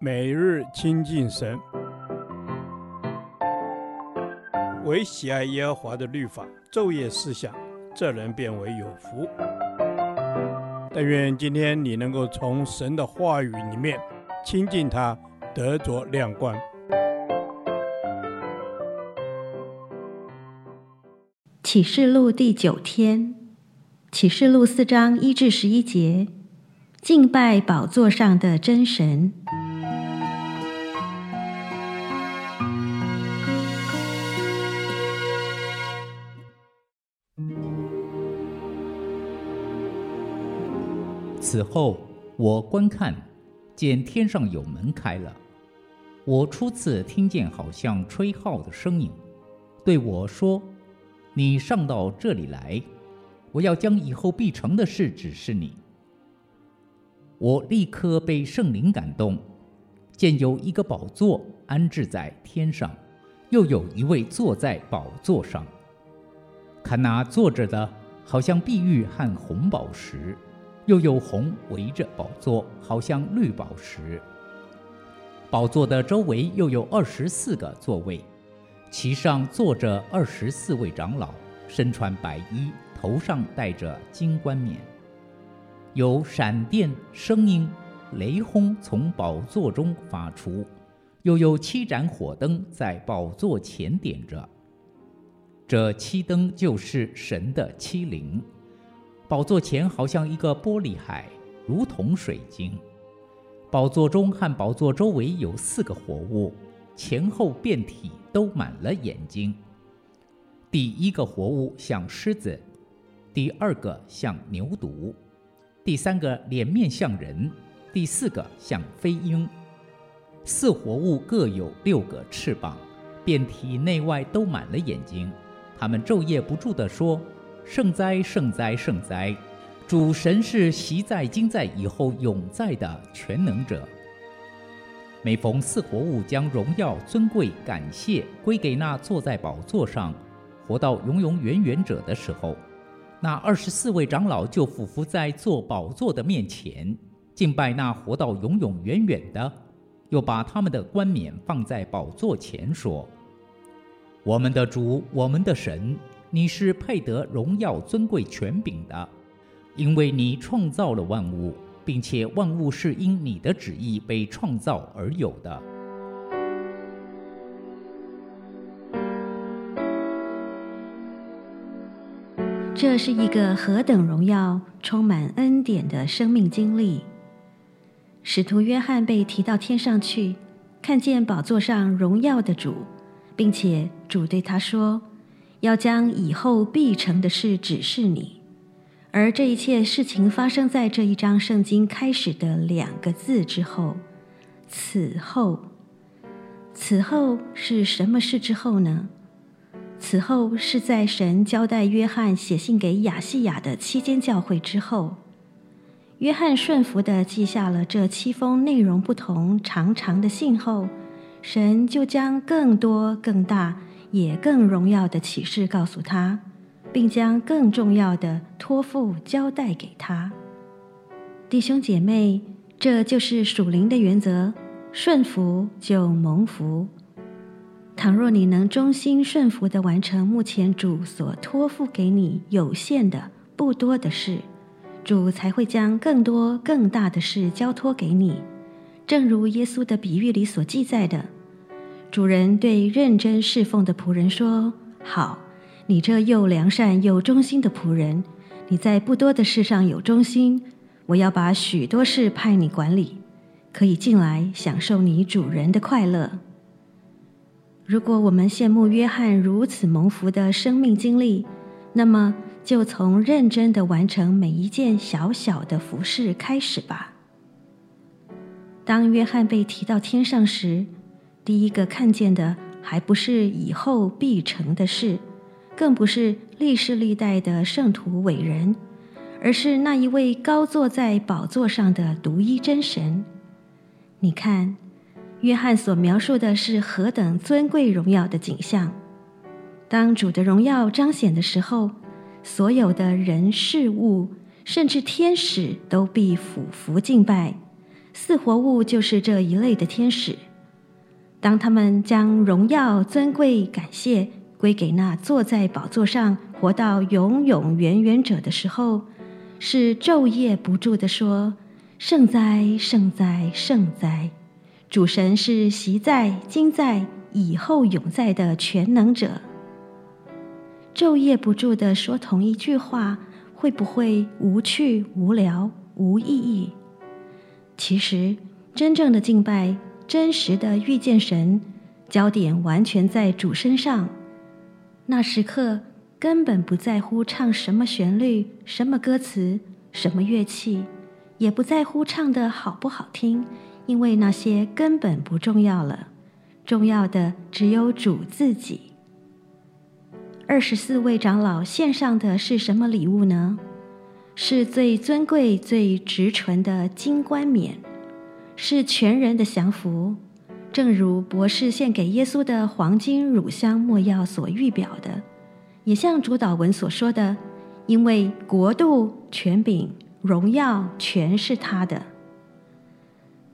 每日亲近神，唯喜爱耶和华的律法，昼夜思想，这人便为有福。但愿今天你能够从神的话语里面亲近他，得着亮光。启示录第九天，启示录四章一至十一节，敬拜宝座上的真神。此后，我观看，见天上有门开了。我初次听见好像吹号的声音，对我说：“你上到这里来，我要将以后必成的事指示你。”我立刻被圣灵感动，见有一个宝座安置在天上，又有一位坐在宝座上。看那坐着的，好像碧玉和红宝石。又有红围着宝座，好像绿宝石。宝座的周围又有二十四个座位，其上坐着二十四位长老，身穿白衣，头上戴着金冠冕。有闪电、声音、雷轰从宝座中发出，又有七盏火灯在宝座前点着。这七灯就是神的七灵。宝座前好像一个玻璃海，如同水晶。宝座中和宝座周围有四个活物，前后遍体都满了眼睛。第一个活物像狮子，第二个像牛犊，第三个脸面像人，第四个像飞鹰。四活物各有六个翅膀，遍体内外都满了眼睛。他们昼夜不住地说。圣哉，圣哉，圣哉！主神是昔在、今在、以后永在的全能者。每逢四活物将荣耀、尊贵、感谢归给那坐在宝座上、活到永永远远者的时候，那二十四位长老就俯伏在坐宝座的面前，敬拜那活到永永远远的，又把他们的冠冕放在宝座前，说：“我们的主，我们的神。”你是配得荣耀、尊贵、权柄的，因为你创造了万物，并且万物是因你的旨意被创造而有的。这是一个何等荣耀、充满恩典的生命经历！使徒约翰被提到天上去，看见宝座上荣耀的主，并且主对他说。要将以后必成的事指示你，而这一切事情发生在这一章圣经开始的两个字之后。此后，此后是什么事之后呢？此后是在神交代约翰写信给亚细亚的七间教会之后，约翰顺服地记下了这七封内容不同、长长的信后，神就将更多、更大。也更荣耀的启示告诉他，并将更重要的托付交代给他。弟兄姐妹，这就是属灵的原则：顺服就蒙福。倘若你能忠心顺服地完成目前主所托付给你有限的、不多的事，主才会将更多、更大的事交托给你。正如耶稣的比喻里所记载的。主人对认真侍奉的仆人说：“好，你这又良善又忠心的仆人，你在不多的事上有忠心，我要把许多事派你管理，可以进来享受你主人的快乐。”如果我们羡慕约翰如此蒙福的生命经历，那么就从认真的完成每一件小小的服事开始吧。当约翰被提到天上时，第一个看见的还不是以后必成的事，更不是历世历代的圣徒伟人，而是那一位高坐在宝座上的独一真神。你看，约翰所描述的是何等尊贵荣耀的景象。当主的荣耀彰显的时候，所有的人事物，甚至天使都必俯伏敬拜。四活物就是这一类的天使。当他们将荣耀、尊贵、感谢归给那坐在宝座上、活到永永远远者的时候，是昼夜不住地说：“圣哉，圣哉，圣哉！主神是昔在、今在、以后永在的全能者。”昼夜不住地说同一句话，会不会无趣、无聊、无意义？其实，真正的敬拜、真实的遇见神，焦点完全在主身上。那时刻根本不在乎唱什么旋律、什么歌词、什么乐器，也不在乎唱的好不好听，因为那些根本不重要了。重要的只有主自己。二十四位长老献上的是什么礼物呢？是最尊贵、最直纯的金冠冕，是全人的降服，正如博士献给耶稣的黄金乳香末药所预表的，也像主祷文所说的，因为国度、权柄、荣耀全是他的。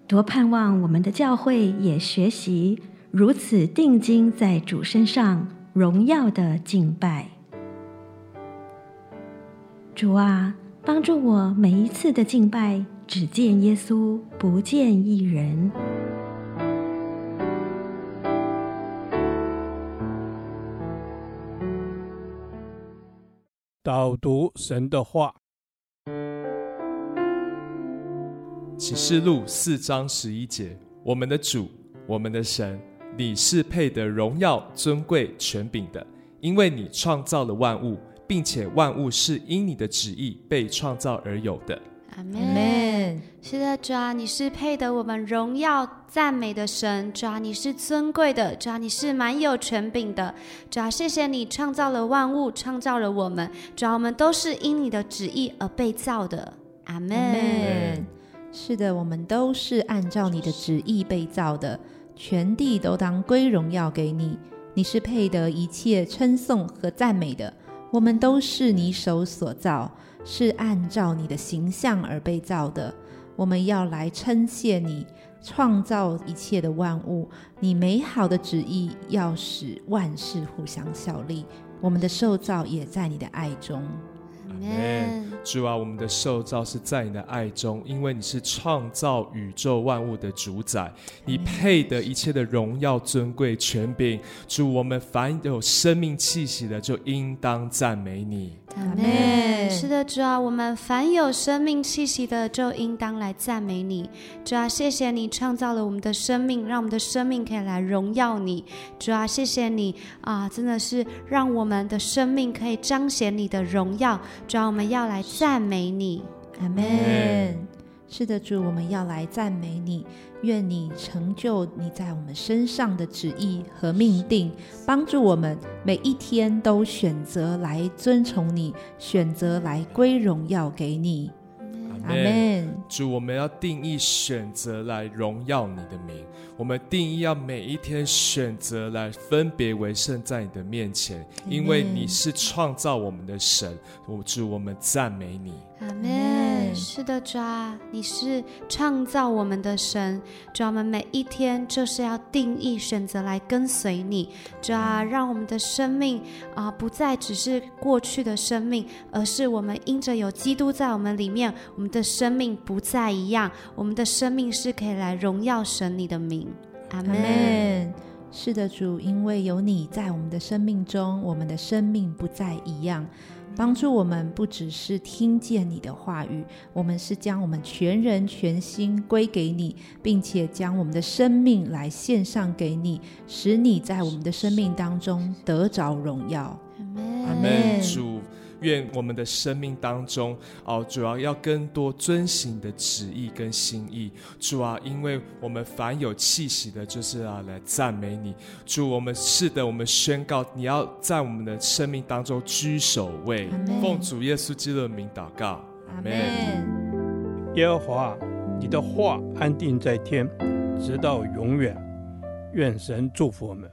多盼望我们的教会也学习如此定睛在主身上。荣耀的敬拜，主啊，帮助我每一次的敬拜只见耶稣，不见一人。导读神的话，启示录四章十一节：我们的主，我们的神。你是配得荣耀、尊贵、权柄的，因为你创造了万物，并且万物是因你的旨意被创造而有的。阿门。是的，主啊，你是配得我们荣耀、赞美的神。主啊，你是尊贵的，主啊，你是满有权柄的。主啊，谢谢你创造了万物，创造了我们。主啊，我们都是因你的旨意而被造的。阿门。是的，我们都是按照你的旨意被造的。全地都当归荣耀给你，你是配得一切称颂和赞美的。我们都是你手所造，是按照你的形象而被造的。我们要来称谢你，创造一切的万物。你美好的旨意要使万事互相效力。我们的受造也在你的爱中。Amen. 主啊，我们的受造是在你的爱中，因为你是创造宇宙万物的主宰，你配得一切的荣耀、尊贵、权柄。主，我们凡有生命气息的，就应当赞美你。阿门。是的，主啊，我们凡有生命气息的，就应当来赞美你。主啊，谢谢你创造了我们的生命，让我们的生命可以来荣耀你。主啊，谢谢你啊，真的是让我们的生命可以彰显你的荣耀。主啊，我们要来赞美你。阿门。是的，主，我们要来赞美你。愿你成就你在我们身上的旨意和命定，帮助我们每一天都选择来遵从你，选择来归荣耀给你。阿门。主，我们要定义选择来荣耀你的名。我们定义要每一天选择来分别为圣，在你的面前，因为你是创造我们的神。我主，我们赞美你。阿门。是的，主啊，你是创造我们的神。主啊，我们每一天就是要定义选择来跟随你。主啊，让我们的生命啊，不再只是过去的生命，而是我们因着有基督在我们里面，我们的生命不再一样。我们的生命是可以来荣耀神你的名。阿门。是的，主，因为有你在我们的生命中，我们的生命不再一样。帮助我们不只是听见你的话语，我们是将我们全人全心归给你，并且将我们的生命来献上给你，使你在我们的生命当中得着荣耀。阿门。主。愿我们的生命当中，哦，主要要更多遵行你的旨意跟心意。主啊，因为我们凡有气息的，就是要来赞美你。主，我们是的，我们宣告，你要在我们的生命当中居首位。奉主耶稣基督的名祷告，阿门。耶和华，你的话安定在天，直到永远。愿神祝福我们。